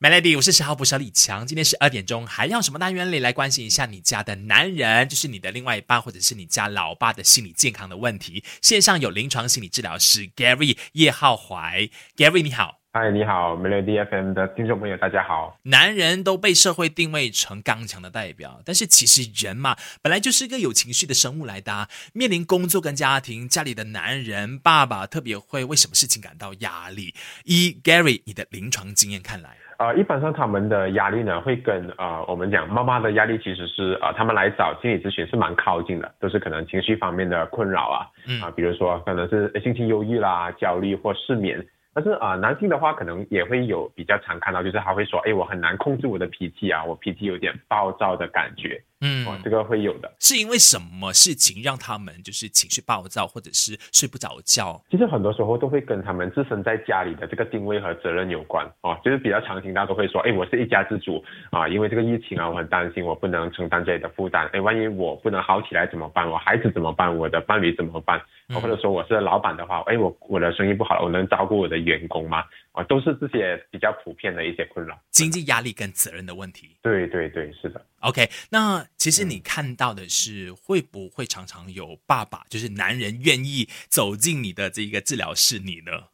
Melody，我是十号捕手李强。今天十二点钟，还要什么单元里来关心一下你家的男人，就是你的另外一半，或者是你家老爸的心理健康的问题。线上有临床心理治疗师 Gary 叶浩怀，Gary 你好，嗨，你好，Melody FM 的听众朋友，大家好。男人都被社会定位成刚强的代表，但是其实人嘛，本来就是一个有情绪的生物来的。面临工作跟家庭，家里的男人爸爸特别会为什么事情感到压力？一 Gary 你的临床经验看来。呃，一般上他们的压力呢，会跟呃我们讲妈妈的压力其实是呃他们来找心理咨询是蛮靠近的，都是可能情绪方面的困扰啊，啊，比如说可能是心情忧郁啦、焦虑或失眠。但是啊，男性的话可能也会有比较常看到，就是他会说，哎，我很难控制我的脾气啊，我脾气有点暴躁的感觉。嗯，哦，这个会有的，是因为什么事情让他们就是情绪暴躁，或者是睡不着觉？其实很多时候都会跟他们自身在家里的这个定位和责任有关哦。就是比较常听到都会说，哎，我是一家之主啊，因为这个疫情啊，我很担心我不能承担这里的负担。哎，万一我不能好起来怎么办？我孩子怎么办？我的伴侣怎么办？或者说我是老板的话，哎，我我的生意不好了，我能照顾我的员工吗？啊，都是这些比较普遍的一些困扰，经济压力跟责任的问题。对对对，是的。OK，那其实你看到的是会不会常常有爸爸，就是男人愿意走进你的这个治疗室你呢？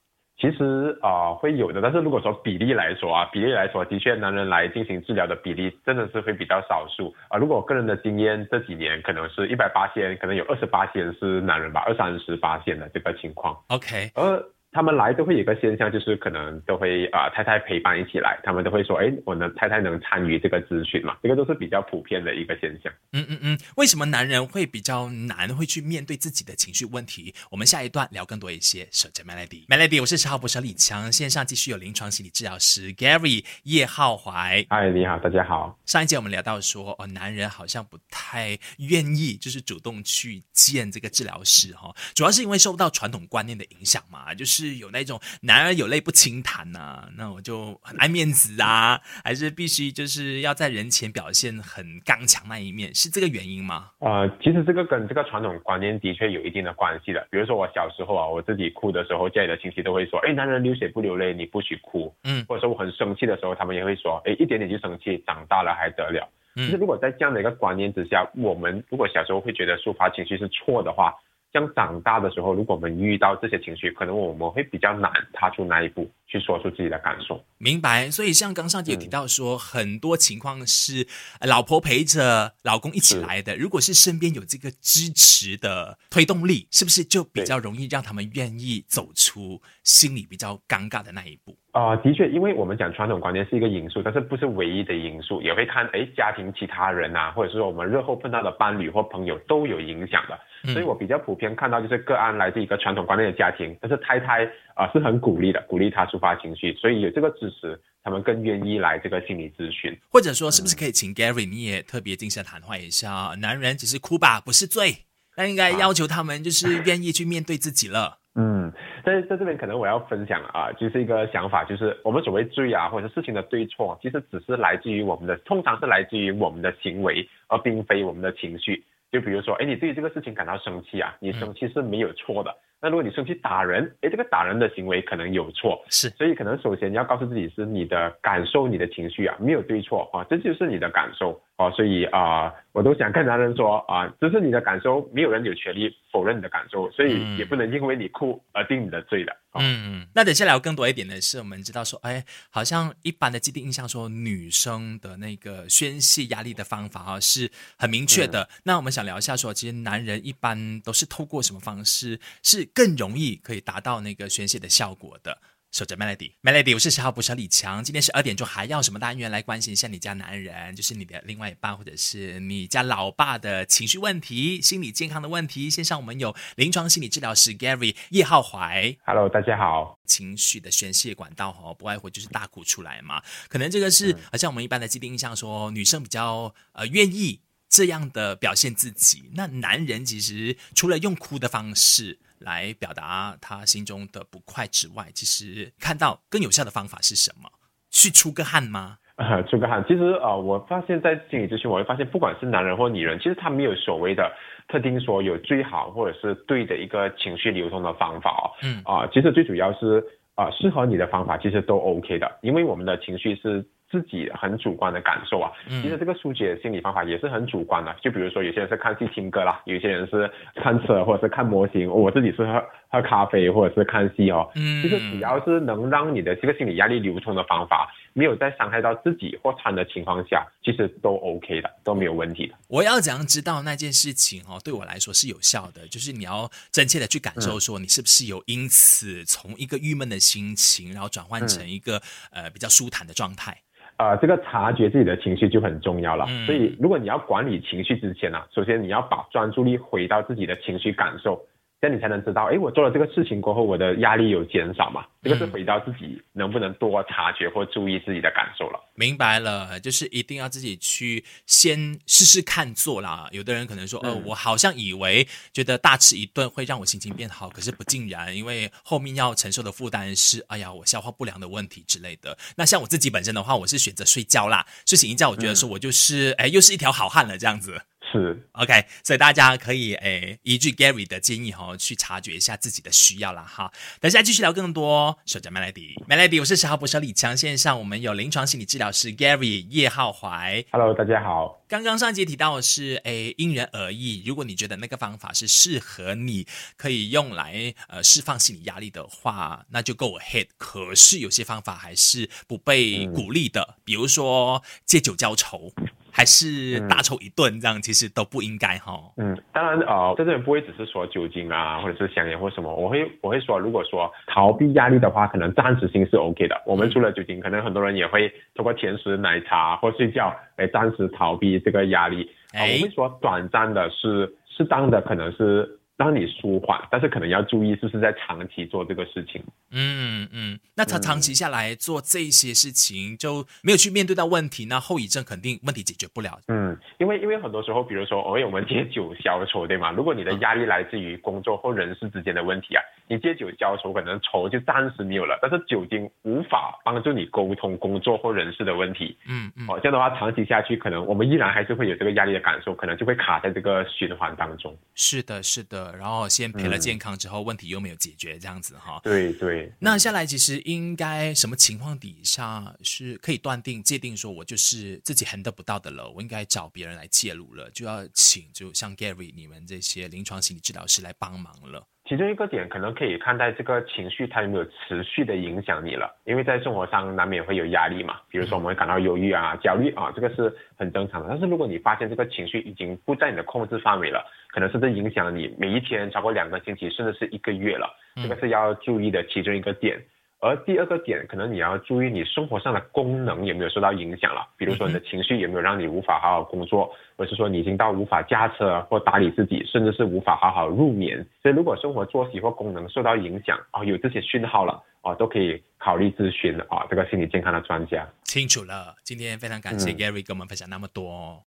其实啊会有的，但是如果说比例来说啊，比例来说，的确男人来进行治疗的比例真的是会比较少数啊。如果个人的经验，这几年可能是一百八千，可能有二十八千是男人吧，二三十八千的这个情况。OK，而。他们来都会有一个现象，就是可能都会啊太太陪伴一起来，他们都会说，哎，我能太太能参与这个咨询嘛？这个都是比较普遍的一个现象。嗯嗯嗯，为什么男人会比较难会去面对自己的情绪问题？我们下一段聊更多一些。守着 Melody，Melody，我是十号博士李强，线上继续有临床心理治疗师 Gary 叶浩怀。嗨，你好，大家好。上一节我们聊到说，哦，男人好像不太愿意就是主动去见这个治疗师哈，主要是因为受到传统观念的影响嘛，就是。是有那种男儿有泪不轻弹呐，那我就很爱面子啊，还是必须就是要在人前表现很刚强那一面，是这个原因吗？呃，其实这个跟这个传统观念的确有一定的关系的。比如说我小时候啊，我自己哭的时候，家里的亲戚都会说，哎，男人流血不流泪，你不许哭。嗯，或者说我很生气的时候，他们也会说，哎，一点点就生气，长大了还得了。其实如果在这样的一个观念之下，我们如果小时候会觉得抒发情绪是错的话。像长大的时候，如果我们遇到这些情绪，可能我们会比较难踏出那一步，去说出自己的感受。明白。所以像刚上集有提到说，很多情况是老婆陪着老公一起来的。如果是身边有这个支持的推动力，是不是就比较容易让他们愿意走出心里比较尴尬的那一步？啊，的确，因为我们讲传统观念是一个因素，但是不是唯一的因素，也会看哎家庭其他人啊，或者是说我们日后碰到的伴侣或朋友都有影响的。所以我比较普遍看到就是个案来自一个传统观念的家庭，但是太太啊是很鼓励的，鼓励他抒发情绪，所以有这个支持，他们更愿意来这个心理咨询。或者说，是不是可以请 Gary 你也特别精神谈话一下？男人只是哭吧，不是罪，那应该要求他们就是愿意去面对自己了。嗯，在在这边可能我要分享啊，就是一个想法，就是我们所谓罪啊，或者事情的对错，其实只是来自于我们的，通常是来自于我们的行为，而并非我们的情绪。就比如说，哎，你对于这个事情感到生气啊，你生气是没有错的。那如果你生气打人，哎，这个打人的行为可能有错。是，所以可能首先你要告诉自己是你的感受，你的情绪啊，没有对错啊，这就是你的感受啊。所以啊，我都想跟男人说啊，这是你的感受，没有人有权利否认你的感受，所以也不能因为你哭而定你的罪的。嗯嗯，那等下聊更多一点的是，我们知道说，哎，好像一般的既定印象说，女生的那个宣泄压力的方法啊是很明确的。那我们想聊一下说，其实男人一般都是透过什么方式是更容易可以达到那个宣泄的效果的？守着 Melody，Melody，我是十号捕手李强。今天十二点钟还要什么单元来关心一下你家男人，就是你的另外一半或者是你家老爸的情绪问题、心理健康的问题。线上我们有临床心理治疗师 Gary 叶浩怀。Hello，大家好。情绪的宣泄管道哈，不外乎就是大哭出来嘛。可能这个是好像我们一般的既定印象，说女生比较呃愿意这样的表现自己。那男人其实除了用哭的方式。来表达他心中的不快之外，其实看到更有效的方法是什么？去出个汗吗？啊，出个汗。其实啊，我发现在心理咨询，我会发现，不管是男人或女人，其实他没有所谓的特定说有最好或者是对的一个情绪流通的方法哦。嗯。啊，其实最主要是啊，适合你的方法其实都 OK 的，因为我们的情绪是自己很主观的感受啊。其实这个疏解心理方法也是很主观的，就比如说有些人是看戏听歌啦，有些人是看车或者是看模型，我自己是喝喝咖啡或者是看戏哦。嗯，其实只要是能让你的这个心理压力流通的方法。没有在伤害到自己或他的情况下，其实都 OK 的，都没有问题的。我要怎样知道那件事情哦，对我来说是有效的？就是你要真切的去感受，说你是不是有因此从一个郁闷的心情，然后转换成一个呃比较舒坦的状态。呃，这个察觉自己的情绪就很重要了。所以，如果你要管理情绪之前呢，首先你要把专注力回到自己的情绪感受。这样你才能知道，哎，我做了这个事情过后，我的压力有减少嘛？这个是回到自己能不能多察觉或注意自己的感受了。明白了，就是一定要自己去先试试看做啦。有的人可能说，呃，我好像以为觉得大吃一顿会让我心情变好，可是不尽然，因为后面要承受的负担是，哎呀，我消化不良的问题之类的。那像我自己本身的话，我是选择睡觉啦，睡醒一觉，我觉得说我就是，哎，又是一条好汉了这样子。是 OK，所以大家可以诶依据 Gary 的建议哈，去察觉一下自己的需要了哈。等下继续聊更多。守着 Melody，Melody，我是十号博士李强，线上我们有临床心理治疗师 Gary 叶浩怀。Hello，大家好。刚刚上节提到的是诶因人而异，如果你觉得那个方法是适合你，可以用来呃释放心理压力的话，那就 Go ahead。可是有些方法还是不被鼓励的，比如说借酒浇愁。还是大抽一顿这样，其实都不应该哈。嗯，当然呃，在这里不会只是说酒精啊，或者是香烟或什么，我会我会说，如果说逃避压力的话，可能暂时性是 OK 的。我们除了酒精，可能很多人也会通过甜食、奶茶或睡觉来暂时逃避这个压力。我会说短暂的是适当的，可能是。让你舒缓，但是可能要注意，是不是在长期做这个事情？嗯嗯，那他长期下来做这些事情，就没有去面对到问题，那后遗症肯定问题解决不了。嗯，因为因为很多时候，比如说，偶尔我们借酒消愁，对吗？如果你的压力来自于工作或人事之间的问题啊，你借酒消愁，可能愁就暂时没有了，但是酒精无法帮助你沟通工作或人事的问题。嗯嗯，哦，这样的话长期下去，可能我们依然还是会有这个压力的感受，可能就会卡在这个循环当中。是的，是的。然后先赔了健康之后，问题又没有解决，这样子哈。对对。那下来其实应该什么情况底下是可以断定界定说我就是自己横得不到的了，我应该找别人来介入了，就要请就像 Gary 你们这些临床心理治疗师来帮忙了。其中一个点可能可以看待这个情绪它有没有持续的影响你了，因为在生活上难免会有压力嘛，比如说我们会感到忧郁啊、焦虑啊，这个是很正常的。但是如果你发现这个情绪已经不在你的控制范围了，可能甚至影响你每一天超过两个星期，甚至是一个月了，这个是要注意的其中一个点。而第二个点，可能你要注意你生活上的功能有没有受到影响了，比如说你的情绪有没有让你无法好好工作，或者是说你已经到无法驾车或打理自己，甚至是无法好好入眠。所以如果生活作息或功能受到影响啊，有这些讯号了啊，都可以考虑咨询啊这个心理健康的专家。清楚了，今天非常感谢 Gary 跟我们分享那么多。